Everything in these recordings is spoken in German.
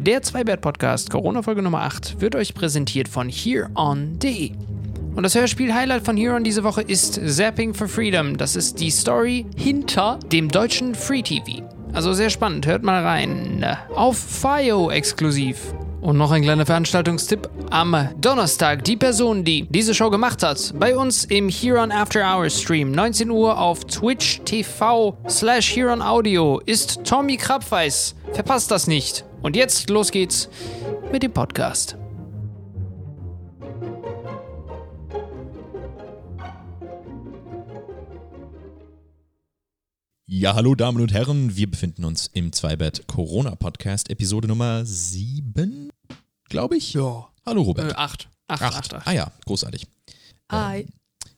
Der Zweibert-Podcast, Corona-Folge Nummer 8, wird euch präsentiert von HereOn.de. Und das Hörspiel-Highlight von HereOn diese Woche ist Zapping for Freedom. Das ist die Story hinter dem deutschen Free TV. Also sehr spannend, hört mal rein. Auf FIO exklusiv. Und noch ein kleiner Veranstaltungstipp. Am Donnerstag die Person, die diese Show gemacht hat, bei uns im Huron After Hours Stream, 19 Uhr auf Twitch TV slash Huron Audio, ist Tommy Krabweis. Verpasst das nicht. Und jetzt los geht's mit dem Podcast. Ja, hallo Damen und Herren, wir befinden uns im Zweibett Corona Podcast, Episode Nummer 7, glaube ich. Ja. Hallo Robert. Äh, acht. Acht, acht, acht. Ah ja, großartig. Hi.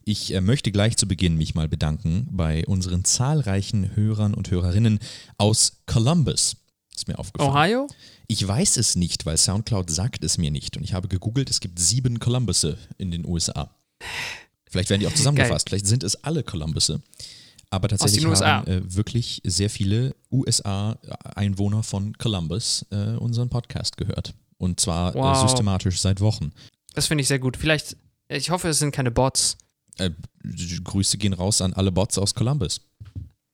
Ich äh, möchte gleich zu Beginn mich mal bedanken bei unseren zahlreichen Hörern und Hörerinnen aus Columbus. Ist mir aufgefallen. Ohio? Ich weiß es nicht, weil Soundcloud sagt es mir nicht. Und ich habe gegoogelt, es gibt sieben Columbusse in den USA. Vielleicht werden die auch zusammengefasst. Vielleicht sind es alle Columbusse. Aber tatsächlich haben äh, wirklich sehr viele USA-Einwohner von Columbus äh, unseren Podcast gehört. Und zwar Wow. äh, systematisch seit Wochen. Das finde ich sehr gut. Vielleicht, ich hoffe, es sind keine Bots. Äh, Grüße gehen raus an alle Bots aus Columbus.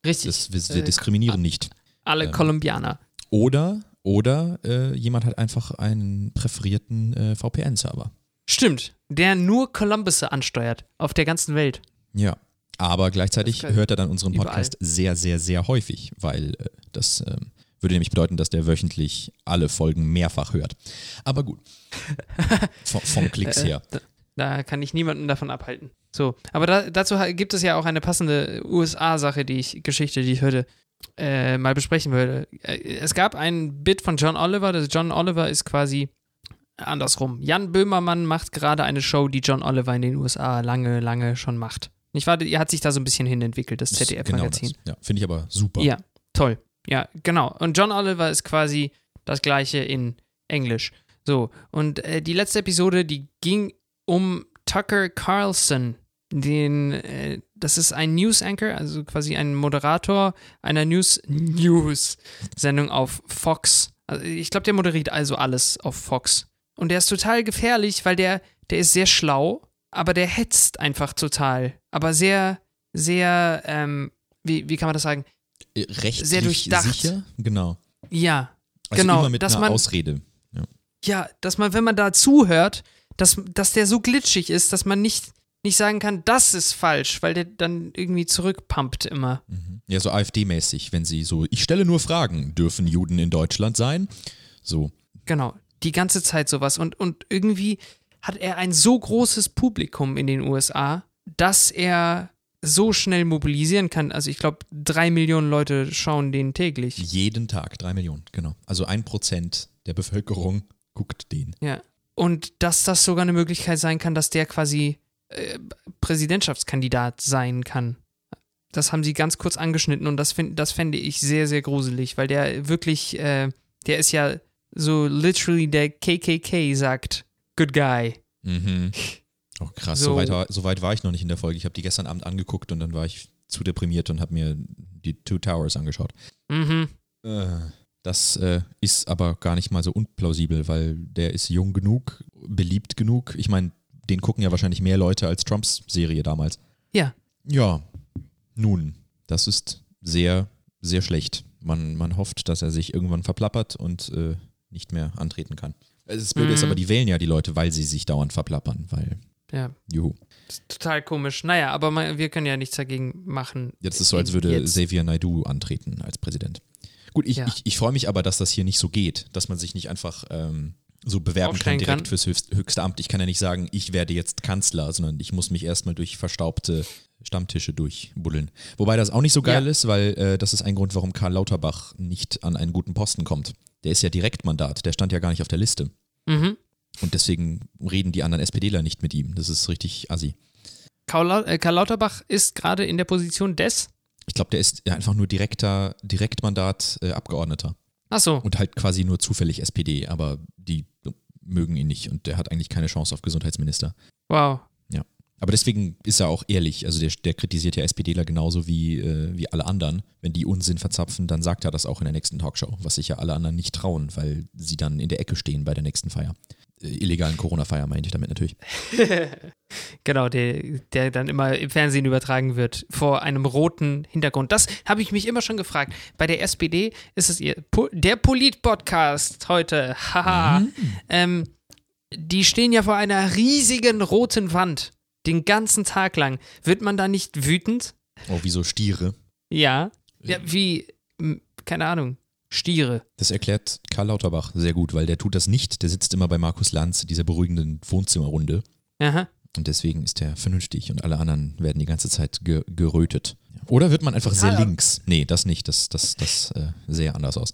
Richtig. Das, wir, wir Äh, diskriminieren nicht. Alle ähm, Kolumbianer. Oder, oder äh, jemand hat einfach einen präferierten äh, VPN-Server. Stimmt. Der nur Columbusse ansteuert. Auf der ganzen Welt. Ja. Aber gleichzeitig hört er dann unseren überall. Podcast sehr, sehr, sehr häufig, weil äh, das ähm, würde nämlich bedeuten, dass der wöchentlich alle Folgen mehrfach hört. Aber gut. Von, von Klicks Äh, her. Da, kann ich niemanden davon abhalten. So, aber da, dazu gibt es ja auch eine passende USA-Sache, die ich, Geschichte, die ich heute äh, mal besprechen würde. Äh, es gab ein Bit von John Oliver. Das John Oliver ist quasi andersrum. Jan Böhmermann macht gerade eine Show, die John Oliver in den USA lange, lange schon macht. Nicht wahr? Er hat sich da so ein bisschen hin entwickelt, das Genau ZDF-Magazin. das. Ja, finde ich aber super. Ja, toll. Ja, genau. Und John Oliver ist quasi das gleiche in Englisch. So, und äh, die letzte Episode, die ging um Tucker Carlson. Den, äh, das ist ein News Anchor, also quasi ein Moderator einer News News Sendung auf Fox. Also ich glaube, der moderiert also alles auf Fox. Und der ist total gefährlich, weil der, der ist sehr schlau, aber der hetzt einfach total. Aber sehr, sehr, ähm, wie, wie kann man das sagen? Äh, Rechtlich Sehr durchdacht. sicher? Genau. Ja, Also Genau, immer mit dass einer man- Ausrede. ja, dass man, wenn man da zuhört, dass, dass der so glitschig ist, dass man nicht, nicht sagen kann, das ist falsch, weil der dann irgendwie zurückpumpt immer. Mhm. Ja, so AfD-mäßig, wenn sie so, ich stelle nur Fragen, dürfen Juden in Deutschland sein? So. Genau, die ganze Zeit sowas. Und, und irgendwie hat er ein so großes Publikum in den USA, dass er so schnell mobilisieren kann. Also ich glaube, drei Millionen Leute schauen den täglich. Jeden Tag, drei Millionen, genau. Also ein Prozent der Bevölkerung guckt den. Ja. Und dass das sogar eine Möglichkeit sein kann, dass der quasi äh, Präsidentschaftskandidat sein kann. Das haben sie ganz kurz angeschnitten und das, find, das fände ich sehr, sehr gruselig, weil der wirklich, äh, der ist ja so literally der KKK sagt, good guy. Mhm. Oh krass, So- so, weit, war- so weit war ich noch nicht in der Folge. Ich habe die gestern Abend angeguckt und dann war ich zu deprimiert und habe mir die Two Towers angeschaut. Mhm. Äh, Das äh, ist aber gar nicht mal so unplausibel, weil der ist jung genug, beliebt genug. Ich meine, den gucken ja wahrscheinlich mehr Leute als Trumps Serie damals. Ja. Ja, nun, das ist sehr, sehr schlecht. Man, man hofft, dass er sich irgendwann verplappert und äh, nicht mehr antreten kann. Das Blöde ist Mhm. aber, die wählen ja die Leute, weil sie sich dauernd verplappern, weil, Ja, juhu. das ist total komisch. Naja, aber man, wir können ja nichts dagegen machen. Jetzt ist es so, als würde Jetzt. Xavier Naidu antreten als Präsident. Gut, ich, Ja. ich, ich freue mich aber, dass das hier nicht so geht, dass man sich nicht einfach ähm, so bewerben kann direkt kann. fürs höchst, höchste Amt. Ich kann ja nicht sagen, ich werde jetzt Kanzler, sondern ich muss mich erstmal durch verstaubte Stammtische durchbuddeln. Wobei das auch nicht so geil Ja. ist, weil äh, das ist ein Grund, warum Karl Lauterbach nicht an einen guten Posten kommt. Der ist ja Direktmandat, der stand ja gar nicht auf der Liste. Mhm. Und deswegen reden die anderen SPDler nicht mit ihm. Das ist richtig assi. Karl, äh, Karl Lauterbach ist gerade in der Position des. Ich glaube, der ist ja einfach nur direkter Direktmandat äh, Abgeordneter. Achso, und halt quasi nur zufällig SPD, aber die mögen ihn nicht und der hat eigentlich keine Chance auf Gesundheitsminister. wow. Ja. Aber deswegen ist er auch ehrlich. Also der, der kritisiert ja SPDler genauso wie, äh, wie alle anderen. Wenn die Unsinn verzapfen, dann sagt er das auch in der nächsten Talkshow, was sich ja alle anderen nicht trauen, weil sie dann in der Ecke stehen bei der nächsten Feier. Äh, illegalen Corona-Feier meinte ich damit natürlich. genau, der, der dann immer im Fernsehen übertragen wird vor einem roten Hintergrund. Das habe ich mich immer schon gefragt. Bei der SPD ist es ihr der Polit-Podcast heute. Haha. Mhm. Ähm, die stehen ja vor einer riesigen roten Wand. Den ganzen Tag lang. Wird man da nicht wütend? Oh, wie so Stiere. Ja. Ja, wie, keine Ahnung, Stiere. Das erklärt Karl Lauterbach sehr gut, weil der tut das nicht. Der sitzt immer bei Markus Lanz, dieser beruhigenden Wohnzimmerrunde. Aha. Und deswegen ist er vernünftig und alle anderen werden die ganze Zeit ge gerötet. Oder wird man einfach sehr ah, links? Nee, das nicht. Das, das, das äh, sähe anders aus.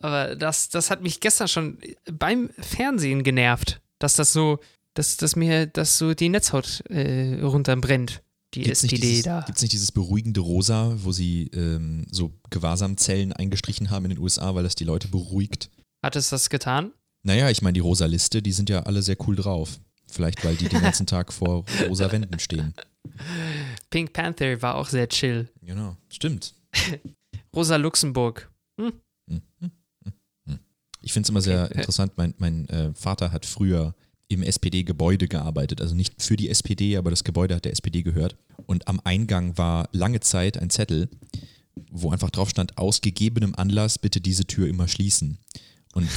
Aber das, das hat mich gestern schon beim Fernsehen genervt, dass das so, dass, dass mir das so die Netzhaut äh, runterbrennt die gibt's STD dieses, da. Gibt es nicht dieses beruhigende Rosa, wo sie ähm, so Gewahrsamzellen eingestrichen haben in den USA, weil das die Leute beruhigt? Hat es das getan? Naja, ich meine, die Rosa-Liste, die sind ja alle sehr cool drauf. Vielleicht, weil die den ganzen Tag vor rosa Wänden stehen. Pink Panther war auch sehr chill. Genau, stimmt. rosa Luxemburg. Hm? hm, hm, hm ich finde es immer sehr okay. interessant. Mein, mein äh, Vater hat früher im SPD-Gebäude gearbeitet. Also nicht für die SPD, aber das Gebäude hat der SPD gehört. Und am Eingang war lange Zeit ein Zettel, wo einfach drauf stand, aus gegebenem Anlass bitte diese Tür immer schließen. Und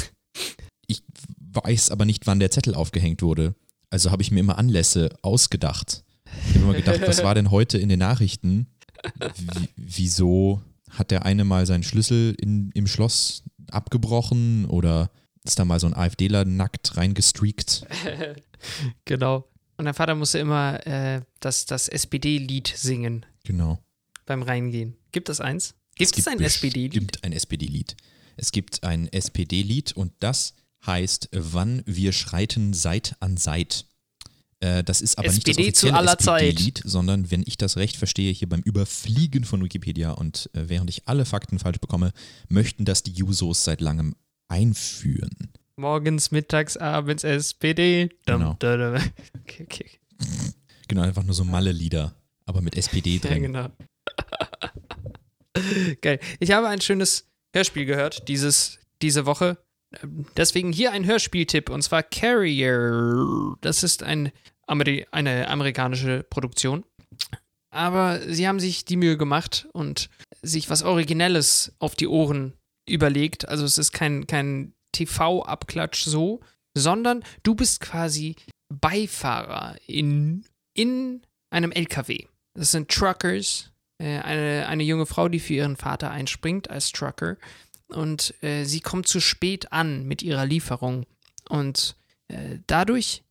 ich weiß aber nicht, wann der Zettel aufgehängt wurde. Also habe ich mir immer Anlässe ausgedacht. Ich habe immer gedacht, was war denn heute in den Nachrichten? W wieso hat der eine mal seinen Schlüssel in, im Schloss abgebrochen oder ist da mal so ein AfDler nackt reingestreakt. genau. Und dein Vater musste immer äh, das, das SPD-Lied singen. Genau. Beim Reingehen. Gibt es eins? Gibt es, gibt ein SPD-Lied? Es gibt ein SPD-Lied. Es gibt ein SPD-Lied und das heißt Wann wir schreiten Seit an Seit. Äh, das ist aber SPD nicht das offizielle SPD-Lied, sondern wenn ich das recht verstehe, hier beim Überfliegen von Wikipedia und äh, während ich alle Fakten falsch bekomme, möchten das die Jusos seit langem einführen. Morgens, mittags, abends SPD. Genau. Okay, okay. Genau, einfach nur so Malle-Lieder, aber mit SPD drin. Ja, genau. Geil. Ich habe ein schönes Hörspiel gehört dieses, diese Woche. Deswegen hier ein Hörspieltipp und zwar Carrier. Das ist ein Ameri eine amerikanische Produktion. Aber sie haben sich die Mühe gemacht und sich was Originelles auf die Ohren überlegt. Also es ist kein, kein TV-Abklatsch so, sondern du bist quasi Beifahrer in, in einem LKW. Das sind Truckers, äh, eine, eine junge Frau, die für ihren Vater einspringt als Trucker. Und äh, sie kommt zu spät an mit ihrer Lieferung. Und äh, dadurch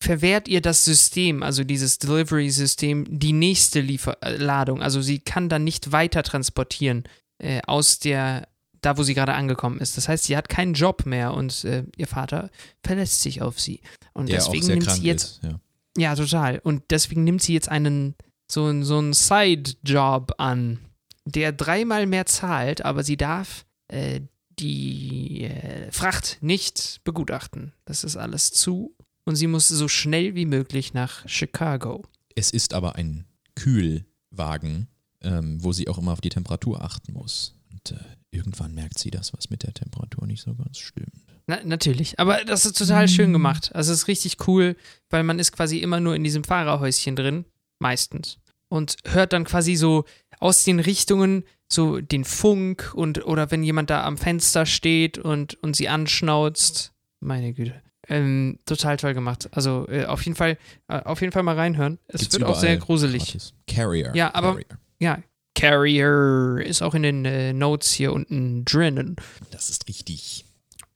verwehrt ihr das System, also dieses Delivery-System, die nächste Liefer Ladung. Also sie kann dann nicht weiter transportieren äh, aus der da wo sie gerade angekommen ist. Das heißt, sie hat keinen Job mehr und äh, ihr Vater verlässt sich auf sie. Und Der deswegen nimmt sie jetzt. Ist, ja. ja. total. Und deswegen nimmt sie jetzt einen so, so einen Side-Job an, der dreimal mehr zahlt, aber sie darf äh, die äh, Fracht nicht begutachten. Das ist alles zu. Und sie muss so schnell wie möglich nach Chicago. Es ist aber ein Kühlwagen, ähm, wo sie auch immer auf die Temperatur achten muss. Und äh, irgendwann merkt sie, dass was mit der Temperatur nicht so ganz stimmt. Na, natürlich, aber das ist total schön gemacht. Also es ist richtig cool, weil man ist quasi immer nur in diesem Fahrerhäuschen drin, meistens. Und hört dann quasi so aus den Richtungen so den Funk und oder wenn jemand da am Fenster steht und, und sie anschnauzt. Meine Güte. Ähm, total toll gemacht. Also äh, auf jeden Fall, äh, auf jeden Fall mal reinhören. Es Gibt's wird auch sehr gruselig. Gratis. Carrier. Ja, aber Carrier. ja, Carrier ist auch in den äh, Notes hier unten drinnen. Das ist richtig.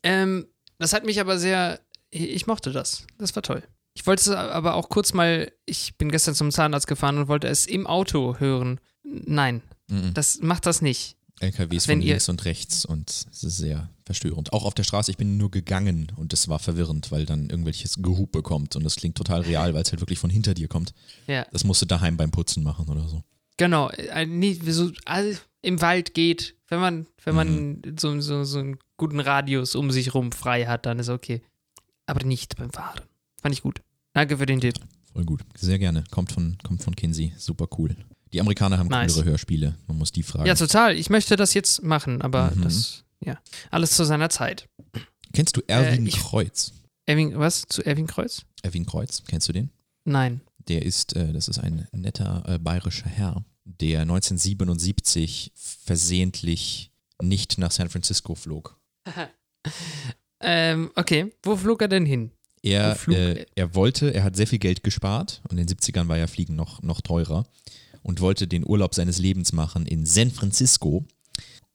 Ähm, das hat mich aber sehr. Ich mochte das. Das war toll. Ich wollte es aber auch kurz mal. Ich bin gestern zum Zahnarzt gefahren und wollte es im Auto hören. Nein, mhm. das macht das nicht. LKWs Wenn von links und rechts und es ist sehr verstörend. Auch auf der Straße, ich bin nur gegangen und es war verwirrend, weil dann irgendwelches Gehupe kommt und das klingt total real, weil es halt wirklich von hinter dir kommt. Ja. Das musst du daheim beim Putzen machen oder so. Genau, äh, nicht so im Wald geht, wenn man, wenn man mhm. so, so, so einen guten Radius um sich rum frei hat, dann ist okay. Aber nicht beim Fahren. Fand ich gut. Danke für den Tipp. Voll gut. Sehr gerne. Kommt von, kommt von Kinsey. Super cool. Die Amerikaner haben Nice. coolere Hörspiele. Man muss die fragen. Ja, total. Ich möchte das jetzt machen, aber Mhm. das, ja, alles zu seiner Zeit. Kennst du Erwin Äh, ich- Kreuz? Erwin, was? Zu Erwin Kreuz? Erwin Kreuz, kennst du den? Nein. Der ist, äh, das ist ein netter äh, bayerischer Herr, der 1977 versehentlich nicht nach San Francisco flog. Ähm, okay. Wo flog er denn hin? Er, äh, er? wollte, er hat sehr viel Geld gespart und in den 70ern war ja Fliegen noch, noch teurer und wollte den Urlaub seines Lebens machen in San Francisco.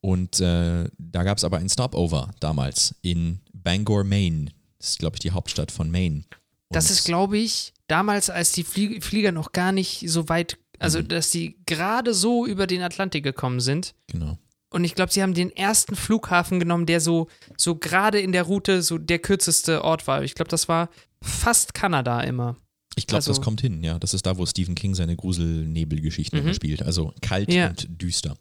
Und äh, da gab es aber ein Stopover damals in Bangor, Maine. Das ist, glaube ich, die Hauptstadt von Maine. Das Und- ist, glaube ich, damals, als die Flie Flieger noch gar nicht so weit, also Mhm. dass die gerade so über den Atlantik gekommen sind. Genau. Und ich glaube, sie haben den ersten Flughafen genommen, der so, so gerade in der Route so der kürzeste Ort war. Ich glaube, das war fast Kanada immer. Ich glaube, Also- das kommt hin, ja. Das ist da, wo Stephen King seine Gruselnebelgeschichten Mhm. spielt. Also kalt Ja. und düster.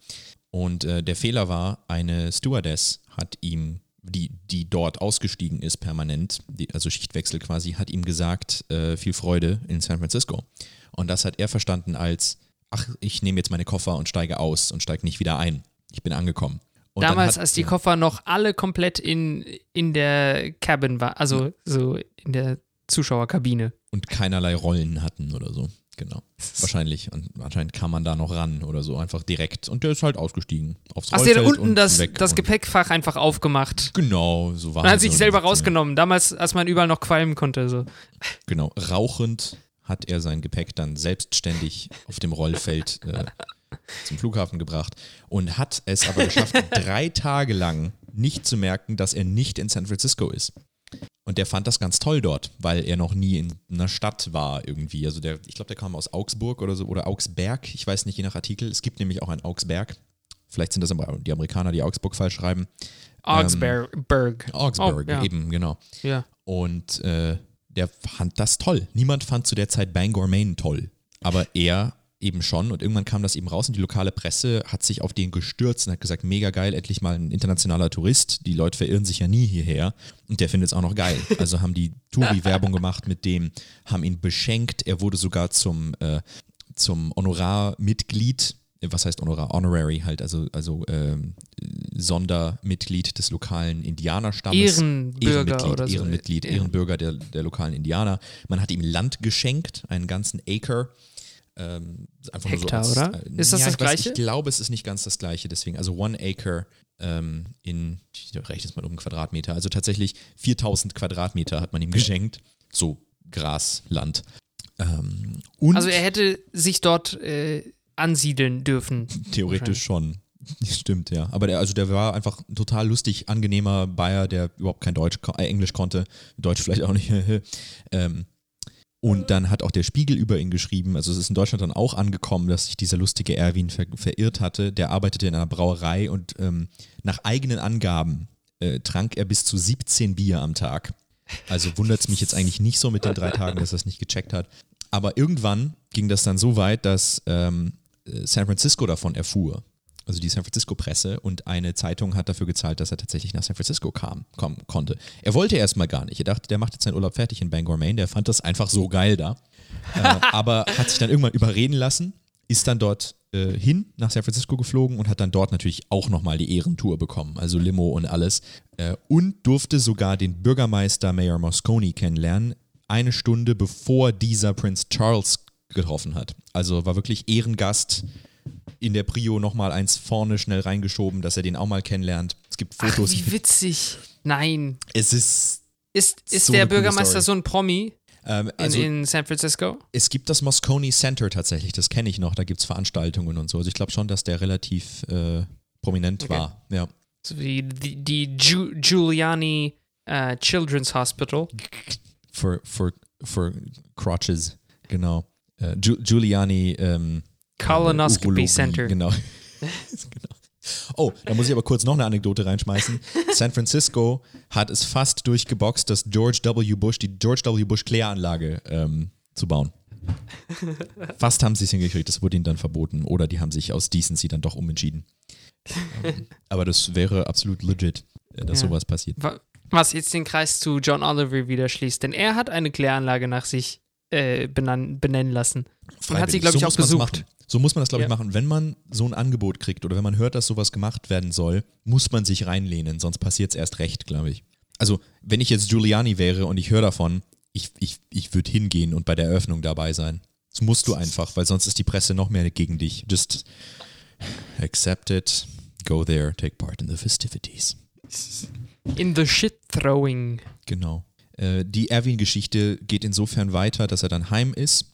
Und äh, der Fehler war, eine Stewardess hat ihm, die, die dort ausgestiegen ist permanent, die, also Schichtwechsel quasi, hat ihm gesagt, äh, viel Freude in San Francisco. Und das hat er verstanden als, ach, ich nehme jetzt meine Koffer und steige aus und steige nicht wieder ein. Ich bin angekommen. Und Damals, hat, als die Koffer noch alle komplett in, in der Cabin waren, also so in der Zuschauerkabine. und keinerlei Rollen hatten oder so. Genau. Wahrscheinlich. Und anscheinend kam man da noch ran oder so, einfach direkt. Und der ist halt ausgestiegen. Aufs Hast du ja da Rollfeld unten das, das Gepäckfach einfach aufgemacht? Genau, so war Und hat es sich so selber rausgenommen. Damals, als man überall noch qualmen konnte. So. Genau. Rauchend hat er sein Gepäck dann selbstständig auf dem Rollfeld äh, zum Flughafen gebracht und hat es aber geschafft, drei Tage lang nicht zu merken, dass er nicht in San Francisco ist. Und der fand das ganz toll dort, weil er noch nie in einer Stadt war irgendwie. Also der, ich glaube, der kam aus Augsburg oder so oder Augsberg. Ich weiß nicht, je nach Artikel. Es gibt nämlich auch ein Augsberg. Vielleicht sind das aber die Amerikaner, die Augsburg falsch schreiben. Augsburg. Augsburg, Oh, ja. eben, genau. Ja. Und äh, der fand das toll. Niemand fand zu der Zeit Bangor, Maine toll. Aber er eben schon. Und irgendwann kam das eben raus und die lokale Presse hat sich auf den gestürzt und hat gesagt, mega geil, endlich mal ein internationaler Tourist. Die Leute verirren sich ja nie hierher. Und der findet es auch noch geil. Also haben die Touri-Werbung gemacht mit dem, haben ihn beschenkt. Er wurde sogar zum, äh, zum Honorarmitglied was heißt Honorar? Honorary halt, also, also ähm, Sondermitglied des lokalen Indianerstammes. Ehrenbürger Ehrenmitglied, so. Ehrenmitglied. Ehrenbürger der, der lokalen Indianer. Man hat ihm Land geschenkt, einen ganzen Acre. Ähm, einfach Hektar, nur so als, oder? äh, Ist das ja, das Gleiche? Ich glaube, es ist nicht ganz das Gleiche, deswegen, also One Acre ähm, in, ich rechne es mal um Quadratmeter, also tatsächlich 4000 Quadratmeter hat man ihm geschenkt. So Grasland. Ähm, Also er hätte sich dort äh, ansiedeln dürfen. Theoretisch schon. Stimmt, ja. Aber der, also der war einfach ein total lustig, angenehmer Bayer, der überhaupt kein Deutsch, äh, Englisch konnte. Deutsch vielleicht auch nicht. ähm, und dann hat auch der Spiegel über ihn geschrieben, also es ist in Deutschland dann auch angekommen, dass sich dieser lustige Erwin ver verirrt hatte. Der arbeitete in einer Brauerei und ähm, nach eigenen Angaben äh, trank er bis zu 17 Bier am Tag. Also wundert es mich jetzt eigentlich nicht so mit den drei Tagen, dass er es nicht gecheckt hat. Aber irgendwann ging das dann so weit, dass ähm, äh, San Francisco davon erfuhr. Also die San Francisco-Presse und eine Zeitung hat dafür gezahlt, dass er tatsächlich nach San Francisco kam, kommen konnte. Er wollte erstmal gar nicht. Er dachte, der macht jetzt seinen Urlaub fertig in Bangor, Maine. Der fand das einfach so geil da. äh, aber hat sich dann irgendwann überreden lassen, ist dann dort äh, hin nach San Francisco geflogen und hat dann dort natürlich auch nochmal die Ehrentour bekommen, also Limo und alles. Äh, und durfte sogar den Bürgermeister Mayor Moscone kennenlernen, eine Stunde bevor dieser Prince Charles getroffen hat. Also war wirklich Ehrengast in der Prio nochmal eins vorne schnell reingeschoben, dass er den auch mal kennenlernt. Es gibt Ach, Fotos. wie witzig. Nein. es ist Ist, ist So der Bürgermeister so ein Promi ähm, in, also in San Francisco? es gibt das Moscone Center tatsächlich, das kenne ich noch, da gibt es Veranstaltungen und so. Also ich glaube schon, dass der relativ äh, prominent Okay. war. Ja. So wie die, die Giu Giuliani äh, Children's Hospital. For, for, for crotches, genau. Giu- Giuliani ähm, Colonoscopy Center. Genau. genau. Oh, da muss ich aber kurz noch eine Anekdote reinschmeißen. San Francisco hat es fast durchgeboxt, das George W. Bush, die George W. Bush Kläranlage ähm, zu bauen. Fast haben sie es hingekriegt, das wurde ihnen dann verboten. Oder die haben sich aus Decency dann doch umentschieden. Ähm, aber das wäre absolut legit, äh, dass Ja. sowas passiert. Wa- Was jetzt den Kreis zu John Oliver wieder schließt. Denn er hat eine Kläranlage nach sich äh, benennen, benennen lassen. Und hat sie, glaube ich, so auch besucht. Machen. So muss man das, glaube Ja. ich, machen. Wenn man so ein Angebot kriegt oder wenn man hört, dass sowas gemacht werden soll, muss man sich reinlehnen, sonst passiert es erst recht, glaube ich. Also, wenn ich jetzt Giuliani wäre und ich höre davon, ich, ich, ich würde hingehen und bei der Eröffnung dabei sein. Das musst du einfach, weil sonst ist die Presse noch mehr gegen dich. Just accept it, go there, take part in the festivities. In the shit throwing. Genau. Äh, die Erwin-Geschichte geht insofern weiter, dass er dann heim ist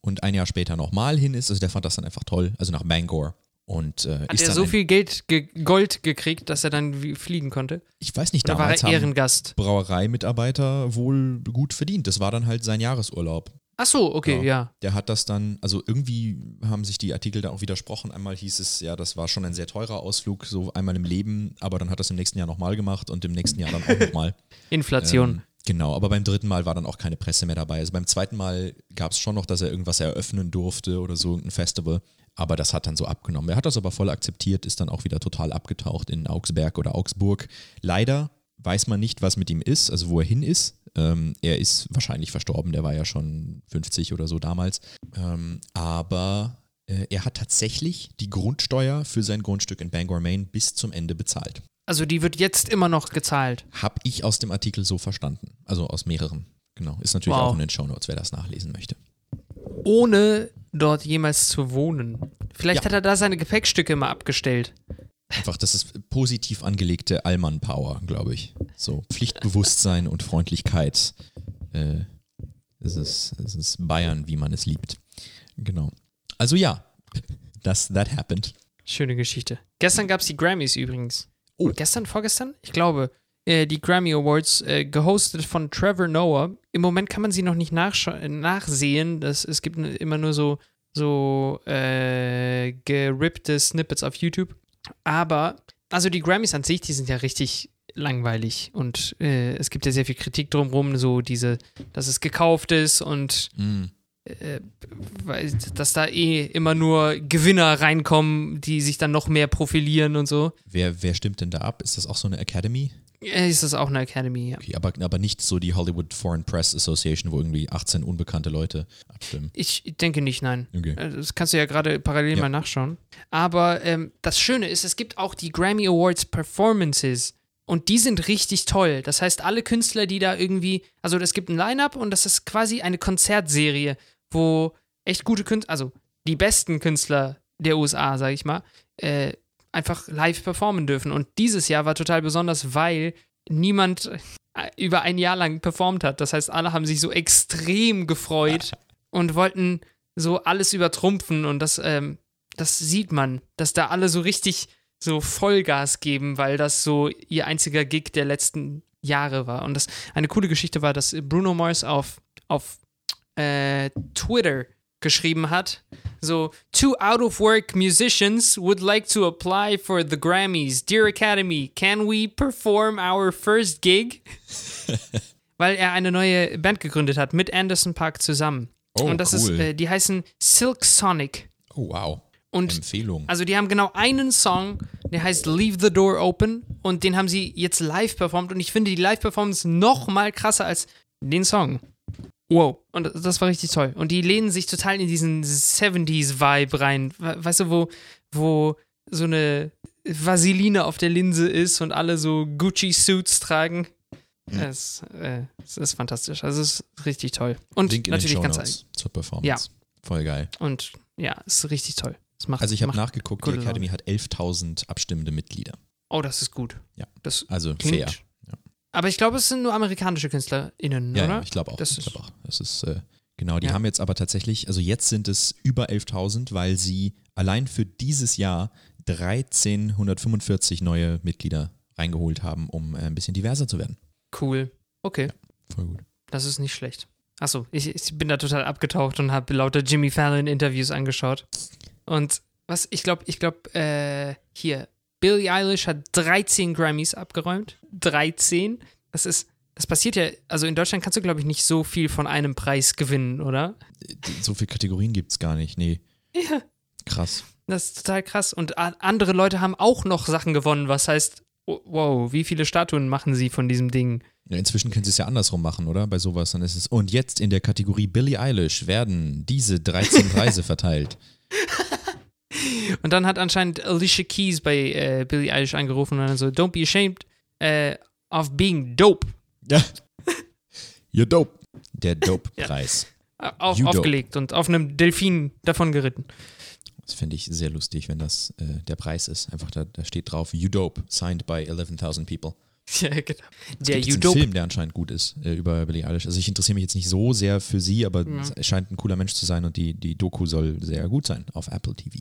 und ein Jahr später nochmal hin ist. Also der fand das dann einfach toll, also nach Bangor. Und äh, Hat ist er so viel Geld, ge Gold gekriegt, dass er dann fliegen konnte? ich weiß nicht, Oder war er Ehrengast? Brauereimitarbeiter wohl gut verdient. Das war dann halt sein Jahresurlaub. Ach so, okay, Ja. ja. Der hat das dann, also irgendwie haben sich die Artikel da auch widersprochen. Einmal hieß es, ja, das war schon ein sehr teurer Ausflug, so einmal im Leben, aber dann hat er es im nächsten Jahr nochmal gemacht und im nächsten Jahr dann auch nochmal. Inflation. Ähm, genau, aber beim dritten Mal war dann auch keine Presse mehr dabei. Also beim zweiten Mal gab es schon noch, dass er irgendwas eröffnen durfte oder so, ein Festival. Aber das hat dann so abgenommen. Er hat das aber voll akzeptiert, ist dann auch wieder total abgetaucht in Augsberg oder Augsburg. Leider weiß man nicht, was mit ihm ist, also wo er hin ist. Ähm, er ist wahrscheinlich verstorben, der war ja schon 50 oder so damals. Ähm, aber äh, er hat tatsächlich die Grundsteuer für sein Grundstück in Bangor, Maine bis zum Ende bezahlt. Also die wird jetzt immer noch gezahlt. Habe ich aus dem Artikel so verstanden. Also aus mehreren. Genau. Ist natürlich Wow. auch in den Shownotes, wer das nachlesen möchte. Ohne dort jemals zu wohnen. Vielleicht Ja. hat er da seine Gepäckstücke immer abgestellt. Einfach, das ist positiv angelegte Allmann-Power, glaube ich. So Pflichtbewusstsein und Freundlichkeit. Äh, es, ist, es ist Bayern, wie man es liebt. Genau. Also ja, das, that happened. Schöne Geschichte. Gestern gab es die Grammys übrigens. Oh. Gestern, vorgestern? Ich glaube. Äh, die Grammy Awards, äh, gehostet von Trevor Noah. Im Moment kann man sie noch nicht nachsehen. Das, es gibt immer nur so, so äh, gerippte Snippets auf YouTube. Aber, also die Grammys an sich, die sind ja richtig langweilig. Und äh, es gibt ja sehr viel Kritik drumherum, so diese, dass es gekauft ist und Mm. Äh, dass da eh immer nur Gewinner reinkommen, die sich dann noch mehr profilieren und so. Wer, wer stimmt denn da ab? Ist das auch so eine Academy? Äh, Ist das auch eine Academy, ja. Okay, aber, aber nicht so die Hollywood Foreign Press Association, wo irgendwie 18 unbekannte Leute abstimmen. Ich denke nicht, nein. Okay. Äh, Das kannst du ja gerade parallel Ja. mal nachschauen. Aber ähm, das Schöne ist, es gibt auch die Grammy Awards Performances. Und die sind richtig toll. Das heißt, alle Künstler, die da irgendwie, also es gibt ein Line-up und das ist quasi eine Konzertserie, wo echt gute Künstler, also die besten Künstler der USA, sag ich mal, äh, einfach live performen dürfen. Und dieses Jahr war total besonders, weil niemand äh, über ein Jahr lang performt hat. Das heißt, alle haben sich so extrem gefreut und wollten so alles übertrumpfen und das, ähm, das sieht man, dass da alle so richtig so Vollgas geben, weil das so ihr einziger Gig der letzten Jahre war. Und das eine coole Geschichte war, dass Bruno Mars auf, auf äh, Twitter geschrieben hat, so two out of work musicians would like to apply for the Grammys. Dear Academy, can we perform our first gig? Weil er eine neue Band gegründet hat mit Anderson Park zusammen. Oh, Und das cool. ist, äh, die heißen Silk Sonic. Oh, wow. Und Empfehlung. also die haben genau einen Song, der heißt Leave the Door Open und den haben sie jetzt live performt und ich finde die Live-Performance noch mal krasser als den Song. Wow. Und das- war richtig toll. Und die lehnen sich total in diesen 70s-Vibe rein. We- Weißt du, wo, wo so eine Vaseline auf der Linse ist und alle so Gucci-Suits tragen. Es, äh, es ist fantastisch. Also es ist richtig toll. Und Link natürlich ganz zur Performance. Ja. Voll geil. Und ja, es ist richtig toll. Macht, Also ich habe nachgeguckt, die Academy hat 11.000 abstimmende Mitglieder. Oh, das ist gut. Ja. Das Also fair. Aber ich glaube, es sind nur amerikanische KünstlerInnen, Ja, oder? ja ich glaube auch. Das ich ist- glaube auch. Das ist, äh, genau, die Ja. haben jetzt aber tatsächlich, also jetzt sind es über 11.000, weil sie allein für dieses Jahr 1345 neue Mitglieder reingeholt haben, um äh, ein bisschen diverser zu werden. Cool. Okay, Voll gut. das ist nicht schlecht. Achso, ich, ich bin da total abgetaucht und habe lauter Jimmy Fallon-Interviews angeschaut. Und was, ich glaube, ich glaube, äh, hier, Billie Eilish hat 13 Grammys abgeräumt. 13. Das ist, das passiert ja, also in Deutschland kannst du, glaube ich, nicht so viel von einem Preis gewinnen, oder? So viele Kategorien gibt es gar nicht. Nee. Ja. Krass. Das ist total krass. Und andere Leute haben auch noch Sachen gewonnen, was heißt, oh, wow, wie viele Statuen machen sie von diesem Ding? Ja, inzwischen können sie es ja andersrum machen, oder? Bei sowas. Dann ist es, und jetzt in der Kategorie Billie Eilish werden diese 13 Preise verteilt. Und dann hat anscheinend Alicia Keys bei äh, Billie Eilish angerufen und dann so, don't be ashamed äh, of being dope. Ja. You're dope. Der Dope-Preis. Äh, Auf, You dope. aufgelegt und auf einem Delfin davon geritten. Das finde ich sehr lustig, wenn das äh, der Preis ist. Einfach da, da steht drauf, You Dope, signed by 11.000 people. Ja, genau. Der einen Dope. Film, der anscheinend gut ist, äh, über Billie Eilish. Also ich interessiere mich jetzt nicht so sehr für sie, aber Ja. es scheint ein cooler Mensch zu sein und die, die Doku soll sehr gut sein auf Apple TV.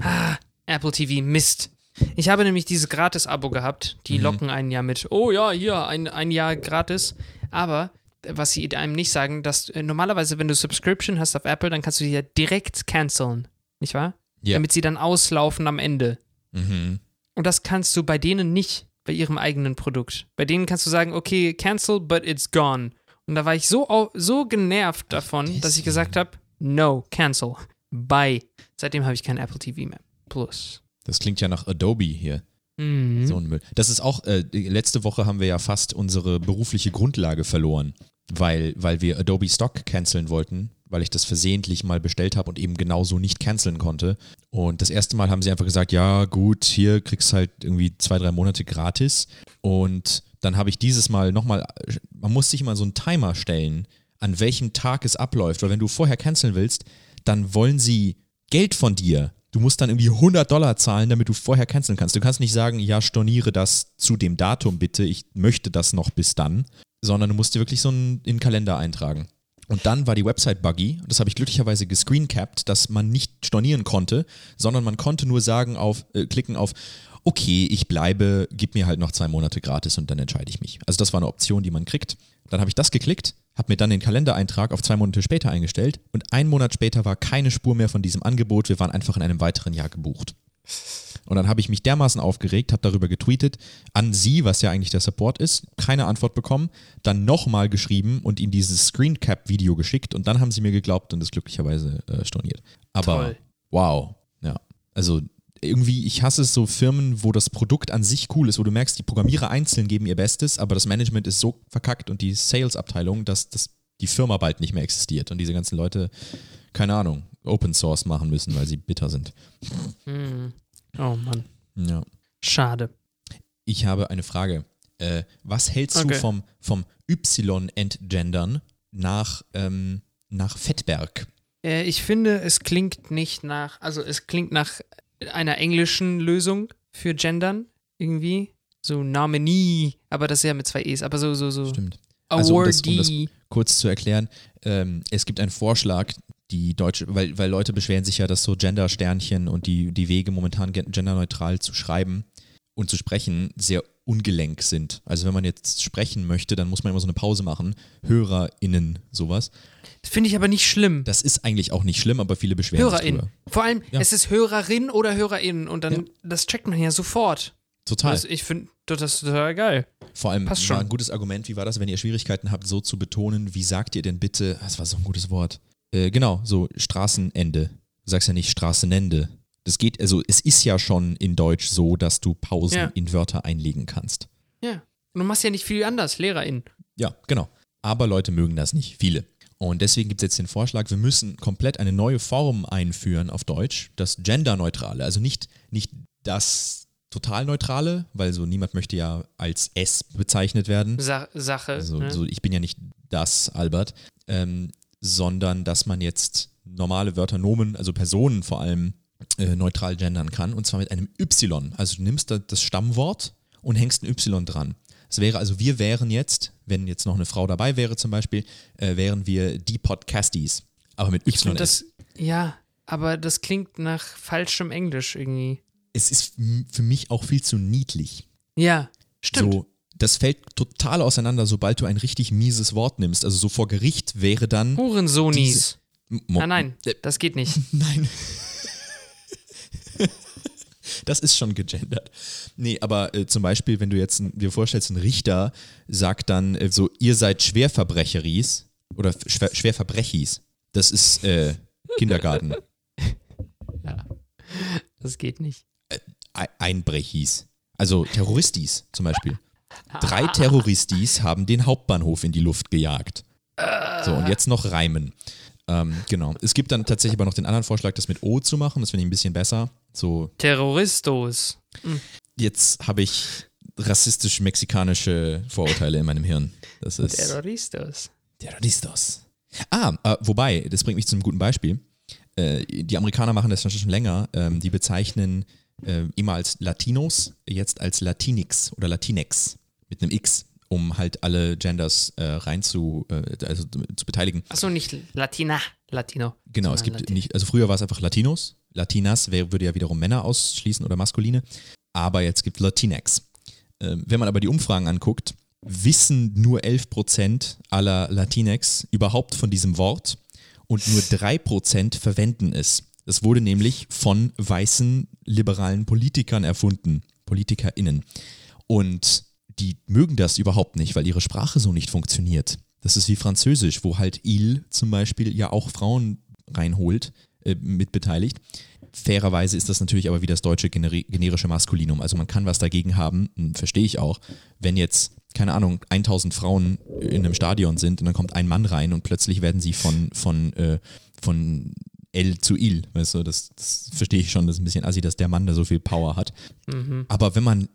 Ah, Apple TV, Mist. Ich habe nämlich dieses Gratis-Abo gehabt. Die Mhm. locken ein Jahr mit. Oh ja, hier, ein, ein Jahr gratis. Aber was sie einem nicht sagen, dass äh, normalerweise, wenn du Subscription hast auf Apple, dann kannst du die ja direkt canceln. Nicht wahr? Ja. Damit sie dann auslaufen am Ende. Mhm. Und das kannst du bei denen nicht, bei ihrem eigenen Produkt. Bei denen kannst du sagen, okay, cancel, but it's gone. Und da war ich so, so genervt davon, dass ich gesagt habe, no, cancel. Bye. Seitdem habe ich kein Apple TV mehr. Plus. Das klingt ja nach Adobe hier. Mhm. So ein Müll. Das ist auch, äh, letzte Woche haben wir ja fast unsere berufliche Grundlage verloren, weil, weil wir Adobe Stock canceln wollten, weil ich das versehentlich mal bestellt habe und eben genauso nicht canceln konnte. Und das erste Mal haben sie einfach gesagt, ja gut, hier kriegst halt irgendwie zwei, drei Monate gratis. Und dann habe ich dieses Mal nochmal, man muss sich immer so einen Timer stellen, an welchem Tag es abläuft, weil wenn du vorher canceln willst, dann wollen sie Geld von dir. Du musst dann irgendwie 100 Dollar zahlen, damit du vorher canceln kannst. Du kannst nicht sagen, ja, storniere das zu dem Datum bitte, ich möchte das noch bis dann, sondern du musst dir wirklich so einen, in den Kalender eintragen. Und dann war die Website buggy, das habe ich glücklicherweise gescreencapped, dass man nicht stornieren konnte, sondern man konnte nur sagen auf, äh, klicken auf, okay, ich bleibe, gib mir halt noch zwei Monate gratis und dann entscheide ich mich. Also das war eine Option, die man kriegt. Dann habe ich das geklickt, habe mir dann den Kalendereintrag auf zwei Monate später eingestellt und einen Monat später war keine Spur mehr von diesem Angebot. Wir waren einfach in einem weiteren Jahr gebucht. Und dann habe ich mich dermaßen aufgeregt, habe darüber getweetet, an sie, was ja eigentlich der Support ist, keine Antwort bekommen, dann nochmal geschrieben und ihnen dieses Screencap-Video geschickt und dann haben sie mir geglaubt und es glücklicherweise äh, storniert. Aber Toll. wow, ja. Also irgendwie, ich hasse es so Firmen, wo das Produkt an sich cool ist, wo du merkst, die Programmierer einzeln geben ihr Bestes, aber das Management ist so verkackt und die Sales-Abteilung, dass das, die Firma bald nicht mehr existiert und diese ganzen Leute, keine Ahnung, Open Source machen müssen, weil sie bitter sind. Mhm. Oh Mann. Ja. Schade. Ich habe eine Frage. Äh, was hältst Okay. du vom, vom Y-Entgendern nach, ähm, nach Fettberg? Äh, ich finde, es klingt nicht nach, also es klingt nach einer englischen Lösung für Gendern irgendwie. So Nominee, aber das ist ja mit zwei E's, aber so, so, so. Stimmt. Also, um das- um das- Awardee. Kurz zu erklären, ähm, es gibt einen Vorschlag, die deutsche, weil, weil Leute beschweren sich ja, dass so Gender-Sternchen und die, die Wege momentan gen- genderneutral zu schreiben und zu sprechen sehr ungelenk sind. Also wenn man jetzt sprechen möchte, dann muss man immer so eine Pause machen. HörerInnen, sowas. Finde ich aber nicht schlimm. Das ist eigentlich auch nicht schlimm, aber viele beschweren sich HörerInnen. drüber. Vor allem, Ja. es ist Hörerin oder HörerInnen und dann, Ja. das checkt man ja sofort. Total. Das, ich finde das ist total geil. Vor allem Passt war schon. ein gutes Argument, wie war das, wenn ihr Schwierigkeiten habt, so zu betonen, wie sagt ihr denn bitte, das war so ein gutes Wort, äh, genau, so Straßenende. Du sagst ja nicht Straßenende. Das geht, also es ist ja schon in Deutsch so, dass du Pausen Ja. in Wörter einlegen kannst. Ja. Und du machst ja nicht viel anders, LehrerInnen. Ja, genau. Aber Leute mögen das nicht, viele. Und deswegen gibt es jetzt den Vorschlag, wir müssen komplett eine neue Form einführen auf Deutsch, das genderneutrale, also nicht, nicht das total neutrale, weil so niemand möchte ja als S bezeichnet werden. Sa Sache. Also ne? so, ich bin ja nicht das, Albert, ähm, sondern dass man jetzt normale Wörter, Nomen, also Personen vor allem, äh, neutral gendern kann und zwar mit einem Y. Also du nimmst da das Stammwort und hängst ein Y dran. Es wäre also, wir wären jetzt, wenn jetzt noch eine Frau dabei wäre zum Beispiel, äh, wären wir die Podcasties, aber mit Y. das, ja, aber das klingt nach falschem Englisch irgendwie. Es ist für mich auch viel zu niedlich. Ja, stimmt. So, das fällt total auseinander, sobald du ein richtig mieses Wort nimmst. Also so vor Gericht wäre dann. Hurensonis. Mo- Ah, nein, Äh, das geht nicht. Nein. Das ist schon gegendert. Nee, aber äh, zum Beispiel, wenn du jetzt ein, dir vorstellst, ein Richter sagt dann äh, so, ihr seid Schwerverbrecheris oder Schwer, Schwerverbrechis. Das ist äh, Kindergarten. Das geht nicht. Ei- Einbrechis. Also Terroristis zum Beispiel. Drei Terroristis haben den Hauptbahnhof in die Luft gejagt. So, und jetzt noch Reimen. Ähm, genau. Es gibt dann tatsächlich aber noch den anderen Vorschlag, das mit O zu machen. Das finde ich ein bisschen besser. So, Terroristos. jetzt habe ich rassistisch-mexikanische Vorurteile in meinem Hirn. Das ist Terroristos. Terroristas. Ah, äh, wobei, das bringt mich zu einem guten Beispiel. Äh, die Amerikaner machen das schon länger. Ähm, die bezeichnen äh, immer als Latinos, jetzt als Latinx oder Latinex mit einem X, um halt alle Genders äh, rein zu, äh, also zu beteiligen. Achso, nicht Latina, Latino. Genau, es gibt Latin- nicht, also früher war es einfach Latinos. Latinas wär, würde ja wiederum Männer ausschließen oder maskuline. Aber jetzt gibt Latinx. Ähm, wenn man aber die Umfragen anguckt, wissen nur 11% aller Latinx überhaupt von diesem Wort und nur 3% verwenden es. Es wurde nämlich von weißen liberalen Politikern erfunden, PolitikerInnen. Und die mögen das überhaupt nicht, weil ihre Sprache so nicht funktioniert. Das ist wie Französisch, wo halt il zum Beispiel ja auch Frauen reinholt, äh, mit beteiligt. Fairerweise ist das natürlich aber wie das deutsche generi generische Maskulinum. Also man kann was dagegen haben, hm, verstehe ich auch. Wenn jetzt, keine Ahnung, 1000 Frauen in einem Stadion sind und dann kommt ein Mann rein und plötzlich werden sie von, von, äh, von L zu Il, weißt du, das, das verstehe ich schon, das ist ein bisschen assi, dass der Mann da so viel Power hat. Mhm. Aber wenn man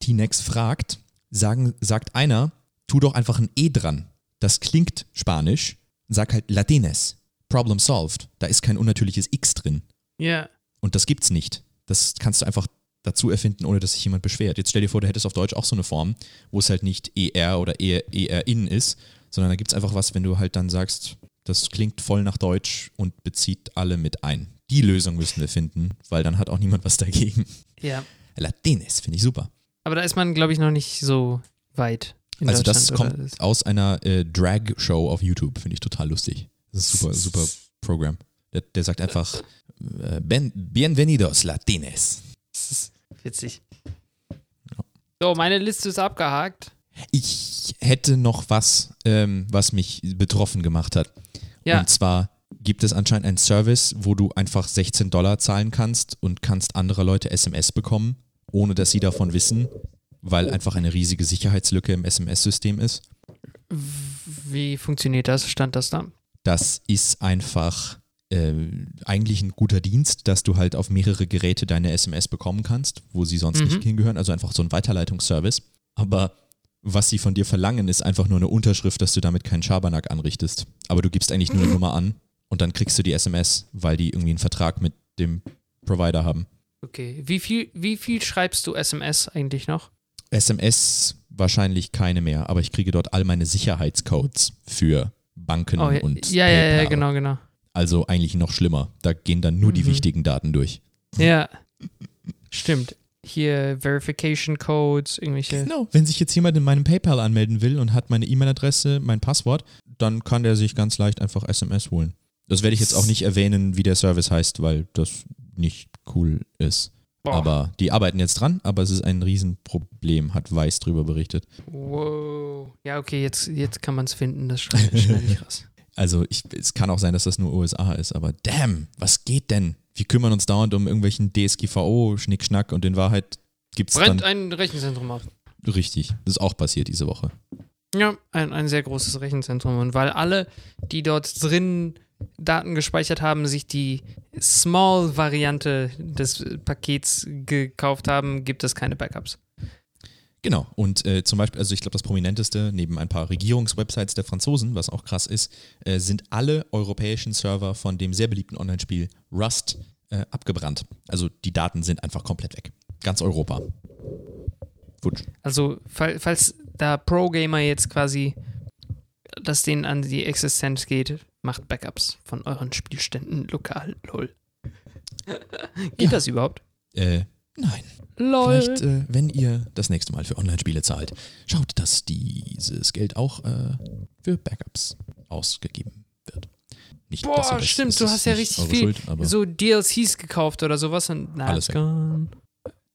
Latinx fragt, sagen, sagt einer, tu doch einfach ein E dran. Das klingt spanisch. Sag halt Latines. Problem solved. Da ist kein unnatürliches X drin. Ja. Und das gibt's nicht. Das kannst du einfach dazu erfinden, ohne dass sich jemand beschwert. Jetzt stell dir vor, du hättest auf Deutsch auch so eine Form, wo es halt nicht ER oder ER, ER-In ist, sondern da gibt's einfach was, wenn du halt dann sagst, das klingt voll nach Deutsch und bezieht alle mit ein. Die Lösung müssen wir finden, weil dann hat auch niemand was dagegen. Ja. Latines, finde ich super. Aber da ist man, glaube ich, noch nicht so weit. In also das kommt oder? aus einer äh, Drag-Show auf YouTube, finde ich total lustig. Das ist super, super Programm. Der, der sagt einfach, äh, ben, bienvenidos Latines. Das ist witzig. So, meine Liste ist abgehakt. Ich hätte noch was, ähm, was mich betroffen gemacht hat. Ja. Und zwar gibt es anscheinend einen Service, wo du einfach 16 Dollar zahlen kannst und kannst andere Leute SMS bekommen, ohne dass sie davon wissen, weil einfach eine riesige Sicherheitslücke im SMS-System ist. Wie funktioniert das? Stand das da? Das ist einfach äh, eigentlich ein guter Dienst, dass du halt auf mehrere Geräte deine SMS bekommen kannst, wo sie sonst Mhm. nicht hingehören. Also einfach so ein Weiterleitungsservice. Aber was sie von dir verlangen, ist einfach nur eine Unterschrift, dass du damit keinen Schabernack anrichtest. Aber du gibst eigentlich nur eine Nummer an und dann kriegst du die SMS, weil die irgendwie einen Vertrag mit dem Provider haben. Okay. Wie viel, wie viel schreibst du SMS eigentlich noch? SMS wahrscheinlich keine mehr, aber ich kriege dort all meine Sicherheitscodes für Banken Oh, ja, und ja, ja, ja, genau, genau. Also eigentlich noch schlimmer. Da gehen dann nur die Mhm. wichtigen Daten durch. Ja. Stimmt. Hier Verification Codes, irgendwelche. Genau, wenn sich jetzt jemand in meinem PayPal anmelden will und hat meine E-Mail-Adresse, mein Passwort, dann kann der sich ganz leicht einfach SMS holen. Das werde ich jetzt auch nicht erwähnen, wie der Service heißt, weil das nicht cool ist. Boah. Aber die arbeiten jetzt dran, aber es ist ein Riesenproblem, hat Weiß drüber berichtet. Wow. Ja, okay, jetzt, jetzt kann man es finden. Das schneide ich raus. Also ich, es kann auch sein, dass das nur USA ist, aber damn, was geht denn? Wir kümmern uns dauernd um irgendwelchen DSGVO-Schnickschnack und in Wahrheit gibt es Brennt ein Rechenzentrum ab. richtig. Das ist auch passiert diese Woche. Ja, ein, ein sehr großes Rechenzentrum. Und weil alle, die dort drin Daten gespeichert haben, sich die Small-Variante des Pakets gekauft haben, gibt es keine Backups. Genau. Und äh, zum Beispiel, also ich glaube, das prominenteste, neben ein paar Regierungswebsites der Franzosen, was auch krass ist, äh, sind alle europäischen Server von dem sehr beliebten Online-Spiel Rust äh, abgebrannt. Also die Daten sind einfach komplett weg. Ganz Europa. Futsch. Also, fall, falls da Pro-Gamer jetzt quasi das denen an die Existenz geht, macht Backups von euren Spielständen lokal. Lol. Geht Ja. das überhaupt? Äh, nein. Lol. Vielleicht, äh, wenn ihr das nächste Mal für Online-Spiele zahlt, schaut, dass dieses Geld auch äh, für Backups ausgegeben wird. Nicht, Boah, das- stimmt, du hast ja richtig viel Schuld, so DLCs gekauft oder sowas und na, Alles.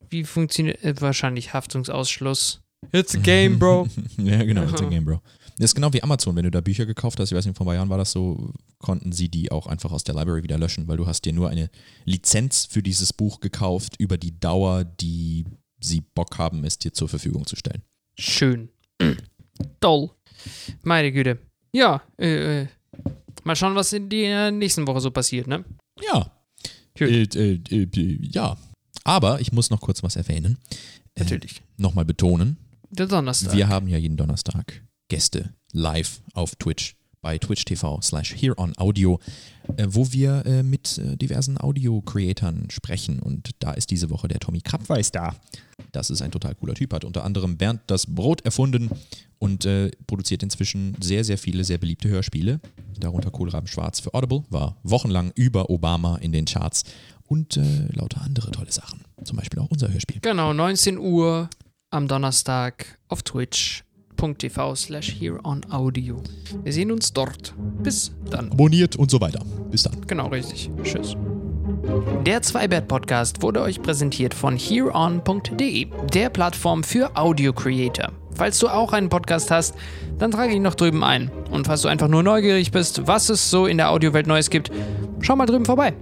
Wie funktioniert äh, wahrscheinlich Haftungsausschluss? It's a game, bro. ja, genau, it's a game, bro. Das ist genau wie Amazon, wenn du da Bücher gekauft hast, ich weiß nicht, vor ein paar Jahren war das so, konnten sie die auch einfach aus der Library wieder löschen, weil du hast dir nur eine Lizenz für dieses Buch gekauft über die Dauer, die sie Bock haben, es dir zur Verfügung zu stellen. Schön. Toll. Meine Güte. Ja, äh, äh, mal schauen, was in der nächsten Woche so passiert, ne? Ja. Äh, äh, äh, ja. Aber ich muss noch kurz was erwähnen. Äh, Natürlich. Nochmal betonen. Der Donnerstag. Wir haben ja jeden Donnerstag Gäste live auf Twitch bei Twitch TV slash Here on Audio, äh, wo wir äh, mit äh, diversen Audio-Creatern sprechen. Und da ist diese Woche der Tommy Krabweis da. Das ist ein total cooler Typ, hat unter anderem Bernd das Brot erfunden und äh, produziert inzwischen sehr, sehr viele sehr beliebte Hörspiele. Darunter Kohlraben Schwarz für Audible, war wochenlang über Obama in den Charts und äh, lauter andere tolle Sachen. Zum Beispiel auch unser Hörspiel. Genau, 19 Uhr am Donnerstag auf Twitch twitch.tv slash here on audio. Wir sehen uns dort. Bis dann. Abonniert und so weiter. Bis dann. Genau, richtig. Tschüss. Der Zweibert-Podcast wurde euch präsentiert von hereon.de, der Plattform für Audio-Creator. Falls du auch einen Podcast hast, dann trage ihn noch drüben ein. Und falls du einfach nur neugierig bist, was es so in der Audiowelt Neues gibt, schau mal drüben vorbei.